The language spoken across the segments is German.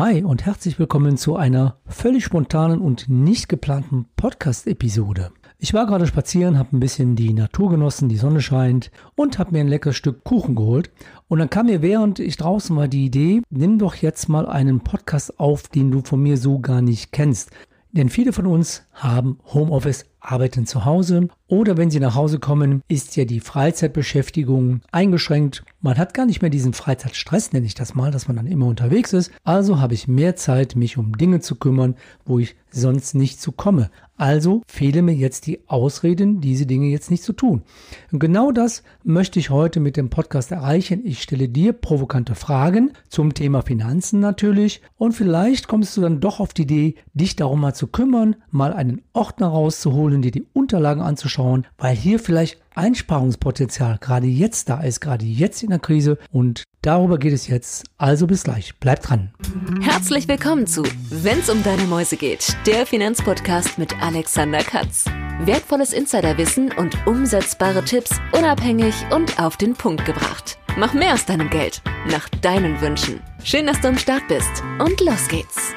Hi und herzlich willkommen zu einer völlig spontanen und nicht geplanten Podcast-Episode. Ich war gerade spazieren, habe ein bisschen die Natur genossen, die Sonne scheint und habe mir ein leckeres Stück Kuchen geholt. Und dann kam mir, während ich draußen war, die Idee, nimm doch jetzt mal einen Podcast auf, den du von mir so gar nicht kennst. Denn viele von uns haben Homeoffice, arbeiten zu Hause oder wenn sie nach Hause kommen, ist ja die Freizeitbeschäftigung eingeschränkt. Man hat gar nicht mehr diesen Freizeitstress, nenne ich das mal, dass man dann immer unterwegs ist. Also habe ich mehr Zeit, mich um Dinge zu kümmern, wo ich sonst nicht zu komme. Also fehlen mir jetzt die Ausreden, diese Dinge jetzt nicht zu tun. Und genau das möchte ich heute mit dem Podcast erreichen. Ich stelle dir provokante Fragen zum Thema Finanzen natürlich und vielleicht kommst du dann doch auf die Idee, dich darum mal zu kümmern, mal einen Ordner rauszuholen, dir die Unterlagen anzuschauen, weil hier vielleicht Einsparungspotenzial gerade jetzt da ist, gerade jetzt in der Krise und darüber geht es jetzt. Also bis gleich, bleib dran. Herzlich willkommen zu Wenn's um deine Mäuse geht, der Finanzpodcast mit Alexander Katz. Wertvolles Insiderwissen und umsetzbare Tipps unabhängig und auf den Punkt gebracht. Mach mehr aus deinem Geld, nach deinen Wünschen. Schön, dass du am Start bist und los geht's.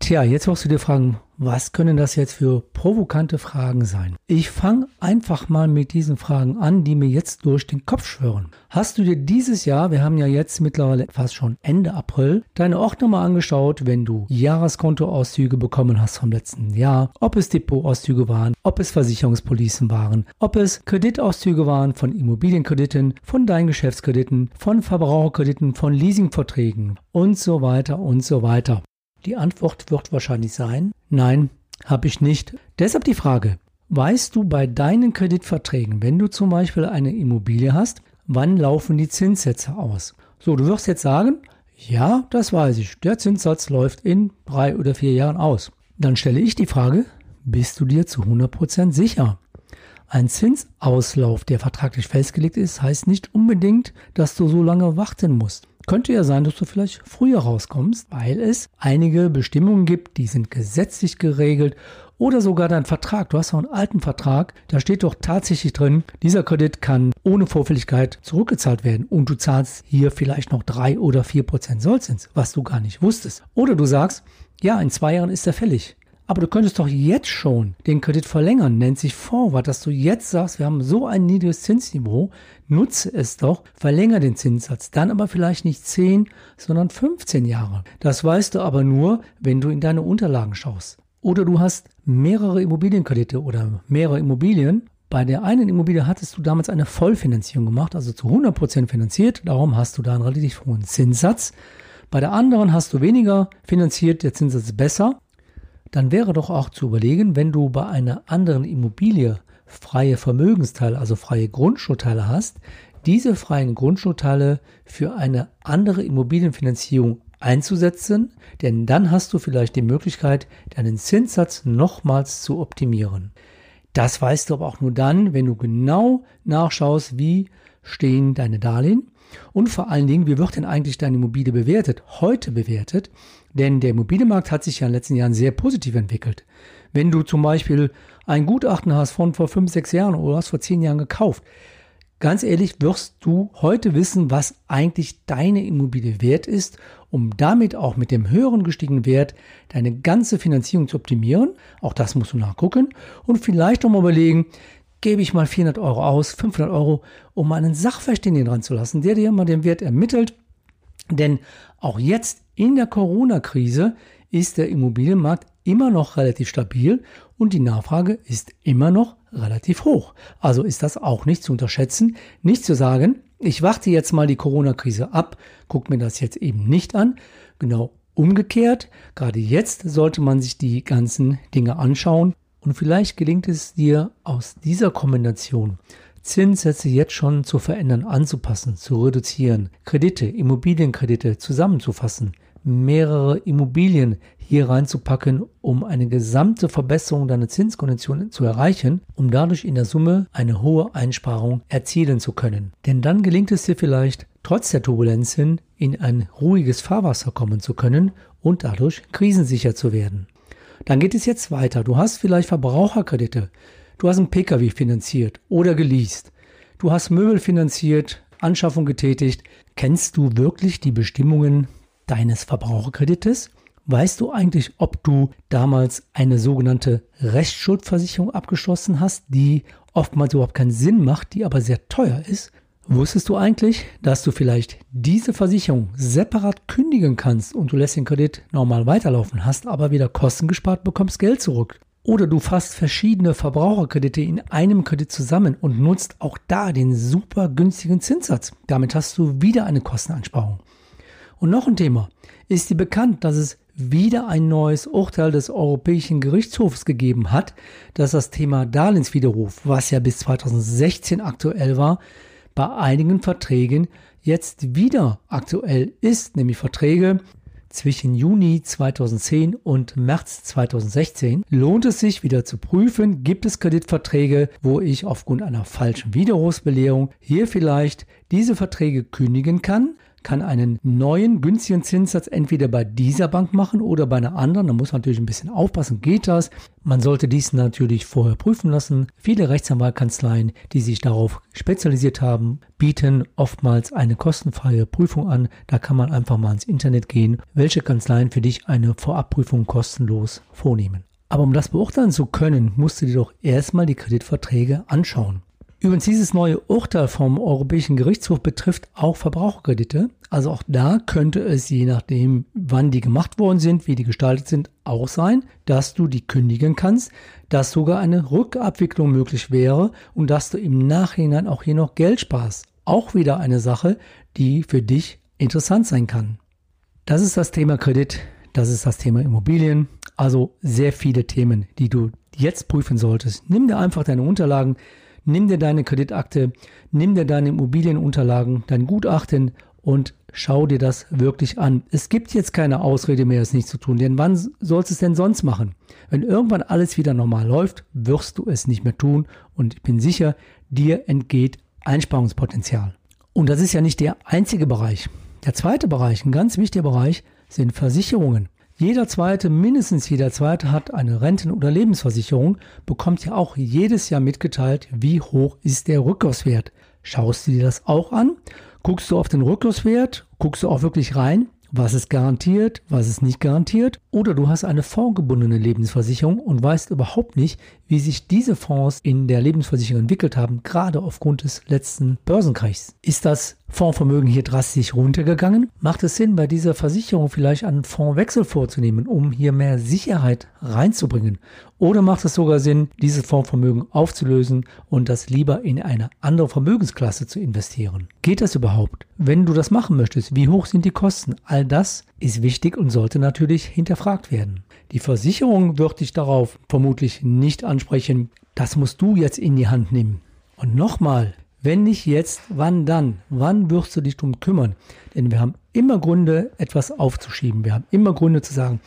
Tja, jetzt wirst du dir fragen, was können das jetzt für provokante Fragen sein? Ich fange einfach mal mit diesen Fragen an, die mir jetzt durch den Kopf schwören. Hast du dir dieses Jahr, wir haben ja jetzt mittlerweile fast schon Ende April, deine Ordner mal angeschaut, wenn du Jahreskontoauszüge bekommen hast vom letzten Jahr, ob es Depotauszüge waren, ob es Versicherungspolicen waren, ob es Kreditauszüge waren von Immobilienkrediten, von deinen Geschäftskrediten, von Verbraucherkrediten, von Leasingverträgen und so weiter und so weiter. Die Antwort wird wahrscheinlich sein, nein, habe ich nicht. Deshalb die Frage, weißt du bei deinen Kreditverträgen, wenn du zum Beispiel eine Immobilie hast, wann laufen die Zinssätze aus? So, du wirst jetzt sagen, ja, das weiß ich, der Zinssatz läuft in drei oder vier Jahren aus. Dann stelle ich die Frage, bist du dir zu 100% sicher? Ein Zinsauslauf, der vertraglich festgelegt ist, heißt nicht unbedingt, dass du so lange warten musst. Könnte ja sein, dass du vielleicht früher rauskommst, weil es einige Bestimmungen gibt, die sind gesetzlich geregelt oder sogar dein Vertrag. Du hast noch einen alten Vertrag, da steht doch tatsächlich drin, dieser Kredit kann ohne Vorfälligkeit zurückgezahlt werden und du zahlst hier vielleicht noch drei oder vier Prozent Sollzins, was du gar nicht wusstest. Oder du sagst, ja, in zwei Jahren ist er fällig. Aber du könntest doch jetzt schon den Kredit verlängern, nennt sich Forward, dass du jetzt sagst, wir haben so ein niedriges Zinsniveau, nutze es doch, verlängere den Zinssatz, dann aber vielleicht nicht 10, sondern 15 Jahre. Das weißt du aber nur, wenn du in deine Unterlagen schaust. Oder du hast mehrere Immobilienkredite oder mehrere Immobilien. Bei der einen Immobilie hattest du damals eine Vollfinanzierung gemacht, also zu 100% finanziert, darum hast du da einen relativ hohen Zinssatz. Bei der anderen hast du weniger finanziert, der Zinssatz ist besser dann wäre doch auch zu überlegen, wenn du bei einer anderen Immobilie freie Vermögensteile, also freie Grundschuldteile hast, diese freien Grundschuldteile für eine andere Immobilienfinanzierung einzusetzen, denn dann hast du vielleicht die Möglichkeit, deinen Zinssatz nochmals zu optimieren. Das weißt du aber auch nur dann, wenn du genau nachschaust, wie stehen deine Darlehen und vor allen Dingen, wie wird denn eigentlich deine Immobilie bewertet, heute bewertet, denn der Immobilienmarkt hat sich ja in den letzten Jahren sehr positiv entwickelt. Wenn du zum Beispiel ein Gutachten hast von vor fünf, sechs Jahren oder hast vor zehn Jahren gekauft, ganz ehrlich wirst du heute wissen, was eigentlich deine Immobilie wert ist, um damit auch mit dem höheren gestiegenen Wert deine ganze Finanzierung zu optimieren. Auch das musst du nachgucken und vielleicht auch mal überlegen, gebe ich mal 400 Euro aus, 500 Euro, um einen Sachverständigen dran zu lassen, der dir mal den Wert ermittelt. Denn auch jetzt in der Corona-Krise ist der Immobilienmarkt immer noch relativ stabil und die Nachfrage ist immer noch relativ hoch. Also ist das auch nicht zu unterschätzen. Nicht zu sagen, ich warte jetzt mal die Corona-Krise ab, guck mir das jetzt eben nicht an. Genau umgekehrt, gerade jetzt sollte man sich die ganzen Dinge anschauen und vielleicht gelingt es dir aus dieser Kombination Zinssätze jetzt schon zu verändern, anzupassen, zu reduzieren, Kredite, Immobilienkredite zusammenzufassen, mehrere Immobilien hier reinzupacken, um eine gesamte Verbesserung deiner Zinskonditionen zu erreichen, um dadurch in der Summe eine hohe Einsparung erzielen zu können. Denn dann gelingt es dir vielleicht, trotz der Turbulenzen in ein ruhiges Fahrwasser kommen zu können und dadurch krisensicher zu werden. Dann geht es jetzt weiter. Du hast vielleicht Verbraucherkredite. Du hast einen Pkw finanziert oder geleast. Du hast Möbel finanziert, Anschaffung getätigt. Kennst du wirklich die Bestimmungen deines Verbraucherkredites? Weißt du eigentlich, ob du damals eine sogenannte Rechtsschuldversicherung abgeschlossen hast, die oftmals überhaupt keinen Sinn macht, die aber sehr teuer ist? Wusstest du eigentlich, dass du vielleicht diese Versicherung separat kündigen kannst und du lässt den Kredit normal weiterlaufen, hast aber wieder Kosten gespart, bekommst Geld zurück? Oder du fasst verschiedene Verbraucherkredite in einem Kredit zusammen und nutzt auch da den super günstigen Zinssatz. Damit hast du wieder eine Kosteneinsparung. Und noch ein Thema. Ist dir bekannt, dass es wieder ein neues Urteil des Europäischen Gerichtshofs gegeben hat, dass das Thema Darlehenswiderruf, was ja bis 2016 aktuell war, bei einigen Verträgen jetzt wieder aktuell ist, nämlich Verträge zwischen Juni 2010 und März 2016 lohnt es sich wieder zu prüfen, gibt es Kreditverträge, wo ich aufgrund einer falschen Widerrufsbelehrung hier vielleicht diese Verträge kündigen kann kann einen neuen günstigen Zinssatz entweder bei dieser Bank machen oder bei einer anderen. Da muss man natürlich ein bisschen aufpassen, geht das. Man sollte dies natürlich vorher prüfen lassen. Viele Rechtsanwaltkanzleien, die sich darauf spezialisiert haben, bieten oftmals eine kostenfreie Prüfung an. Da kann man einfach mal ins Internet gehen, welche Kanzleien für dich eine Vorabprüfung kostenlos vornehmen. Aber um das beurteilen zu können, musst du dir doch erstmal die Kreditverträge anschauen. Übrigens, dieses neue Urteil vom Europäischen Gerichtshof betrifft auch Verbraucherkredite. Also auch da könnte es, je nachdem, wann die gemacht worden sind, wie die gestaltet sind, auch sein, dass du die kündigen kannst, dass sogar eine Rückabwicklung möglich wäre und dass du im Nachhinein auch hier noch Geld sparst. Auch wieder eine Sache, die für dich interessant sein kann. Das ist das Thema Kredit, das ist das Thema Immobilien, also sehr viele Themen, die du jetzt prüfen solltest. Nimm dir einfach deine Unterlagen, Nimm dir deine Kreditakte, nimm dir deine Immobilienunterlagen, dein Gutachten und schau dir das wirklich an. Es gibt jetzt keine Ausrede mehr, es nicht zu tun, denn wann sollst du es denn sonst machen? Wenn irgendwann alles wieder normal läuft, wirst du es nicht mehr tun und ich bin sicher, dir entgeht Einsparungspotenzial. Und das ist ja nicht der einzige Bereich. Der zweite Bereich, ein ganz wichtiger Bereich, sind Versicherungen. Jeder zweite, mindestens jeder zweite hat eine Renten- oder Lebensversicherung, bekommt ja auch jedes Jahr mitgeteilt, wie hoch ist der Rücklaufswert. Schaust du dir das auch an? Guckst du auf den Rücklaufswert? Guckst du auch wirklich rein? was ist garantiert, was ist nicht garantiert. Oder du hast eine fondgebundene Lebensversicherung und weißt überhaupt nicht, wie sich diese Fonds in der Lebensversicherung entwickelt haben, gerade aufgrund des letzten Börsenkrachs. Ist das Fondsvermögen hier drastisch runtergegangen? Macht es Sinn, bei dieser Versicherung vielleicht einen Fondswechsel vorzunehmen, um hier mehr Sicherheit reinzubringen? Oder macht es sogar Sinn, dieses Fondsvermögen aufzulösen und das lieber in eine andere Vermögensklasse zu investieren? Geht das überhaupt? Wenn du das machen möchtest, wie hoch sind die Kosten? All das ist wichtig und sollte natürlich hinterfragt werden. Die Versicherung wird dich darauf vermutlich nicht ansprechen. Das musst du jetzt in die Hand nehmen. Und nochmal, wenn nicht jetzt, wann dann? Wann wirst du dich darum kümmern? Denn wir haben immer Gründe, etwas aufzuschieben. Wir haben immer Gründe zu sagen,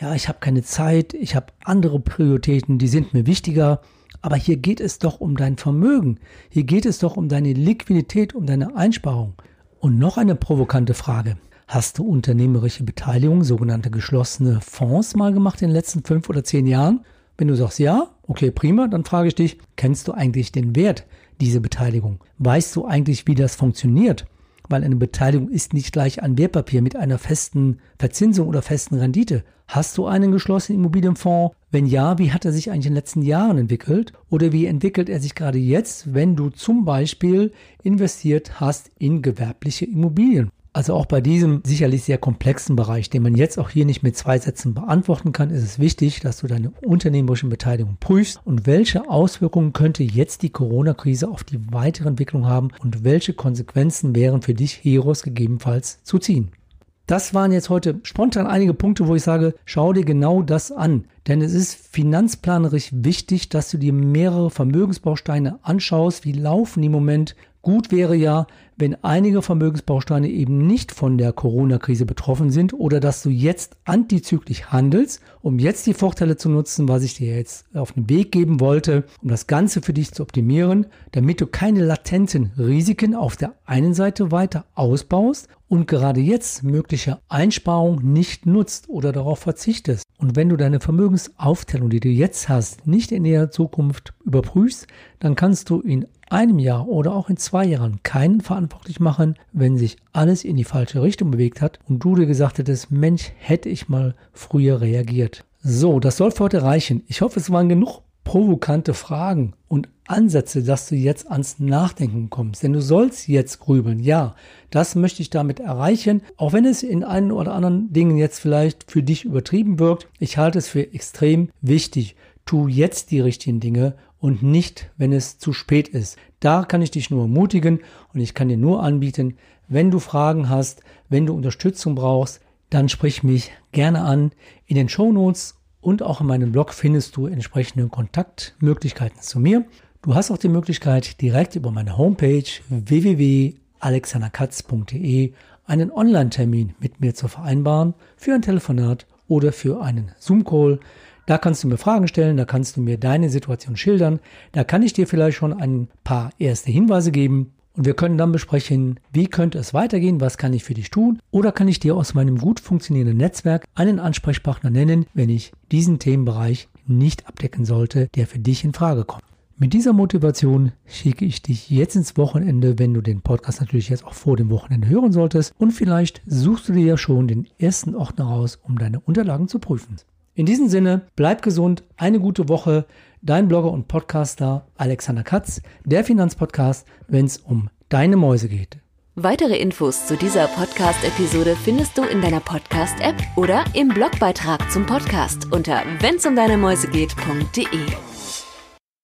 ja, ich habe keine Zeit, ich habe andere Prioritäten, die sind mir wichtiger. Aber hier geht es doch um dein Vermögen. Hier geht es doch um deine Liquidität, um deine Einsparung. Und noch eine provokante Frage. Hast du unternehmerische Beteiligung, sogenannte geschlossene Fonds mal gemacht in den letzten fünf oder zehn Jahren? Wenn du sagst ja, okay, prima, dann frage ich dich, kennst du eigentlich den Wert dieser Beteiligung? Weißt du eigentlich, wie das funktioniert? weil eine Beteiligung ist nicht gleich ein Wertpapier mit einer festen Verzinsung oder festen Rendite. Hast du einen geschlossenen Immobilienfonds? Wenn ja, wie hat er sich eigentlich in den letzten Jahren entwickelt? Oder wie entwickelt er sich gerade jetzt, wenn du zum Beispiel investiert hast in gewerbliche Immobilien? Also auch bei diesem sicherlich sehr komplexen Bereich, den man jetzt auch hier nicht mit zwei Sätzen beantworten kann, ist es wichtig, dass du deine unternehmerischen Beteiligung prüfst und welche Auswirkungen könnte jetzt die Corona-Krise auf die weitere Entwicklung haben und welche Konsequenzen wären für dich hieraus gegebenenfalls zu ziehen. Das waren jetzt heute spontan einige Punkte, wo ich sage, schau dir genau das an. Denn es ist finanzplanerisch wichtig, dass du dir mehrere Vermögensbausteine anschaust. Wie laufen die im Moment? Gut wäre ja, wenn einige Vermögensbausteine eben nicht von der Corona-Krise betroffen sind oder dass du jetzt antizyklisch handelst, um jetzt die Vorteile zu nutzen, was ich dir jetzt auf den Weg geben wollte, um das Ganze für dich zu optimieren, damit du keine latenten Risiken auf der einen Seite weiter ausbaust und gerade jetzt mögliche Einsparungen nicht nutzt oder darauf verzichtest. Und wenn du deine Vermögensaufteilung, die du jetzt hast, nicht in der Zukunft überprüfst, dann kannst du in einem Jahr oder auch in zwei Jahren keinen Verantwortung verantwortlich machen, wenn sich alles in die falsche Richtung bewegt hat und du dir gesagt hättest, Mensch, hätte ich mal früher reagiert. So, das soll für heute reichen. Ich hoffe, es waren genug provokante Fragen und Ansätze, dass du jetzt ans Nachdenken kommst. Denn du sollst jetzt grübeln. Ja, das möchte ich damit erreichen. Auch wenn es in einen oder anderen Dingen jetzt vielleicht für dich übertrieben wirkt. Ich halte es für extrem wichtig. Tu jetzt die richtigen Dinge und nicht, wenn es zu spät ist. Da kann ich dich nur ermutigen und ich kann dir nur anbieten, wenn du Fragen hast, wenn du Unterstützung brauchst, dann sprich mich gerne an. In den Show Notes und auch in meinem Blog findest du entsprechende Kontaktmöglichkeiten zu mir. Du hast auch die Möglichkeit, direkt über meine Homepage www.alexanderkatz.de einen Online-Termin mit mir zu vereinbaren für ein Telefonat oder für einen Zoom-Call. Da kannst du mir Fragen stellen, da kannst du mir deine Situation schildern, da kann ich dir vielleicht schon ein paar erste Hinweise geben und wir können dann besprechen, wie könnte es weitergehen, was kann ich für dich tun oder kann ich dir aus meinem gut funktionierenden Netzwerk einen Ansprechpartner nennen, wenn ich diesen Themenbereich nicht abdecken sollte, der für dich in Frage kommt. Mit dieser Motivation schicke ich dich jetzt ins Wochenende, wenn du den Podcast natürlich jetzt auch vor dem Wochenende hören solltest und vielleicht suchst du dir ja schon den ersten Ordner raus, um deine Unterlagen zu prüfen. In diesem Sinne, bleib gesund, eine gute Woche. Dein Blogger und Podcaster Alexander Katz, der Finanzpodcast, wenn es um deine Mäuse geht. Weitere Infos zu dieser Podcast-Episode findest du in deiner Podcast-App oder im Blogbeitrag zum Podcast unter wennsumdeinemäusegeht.de.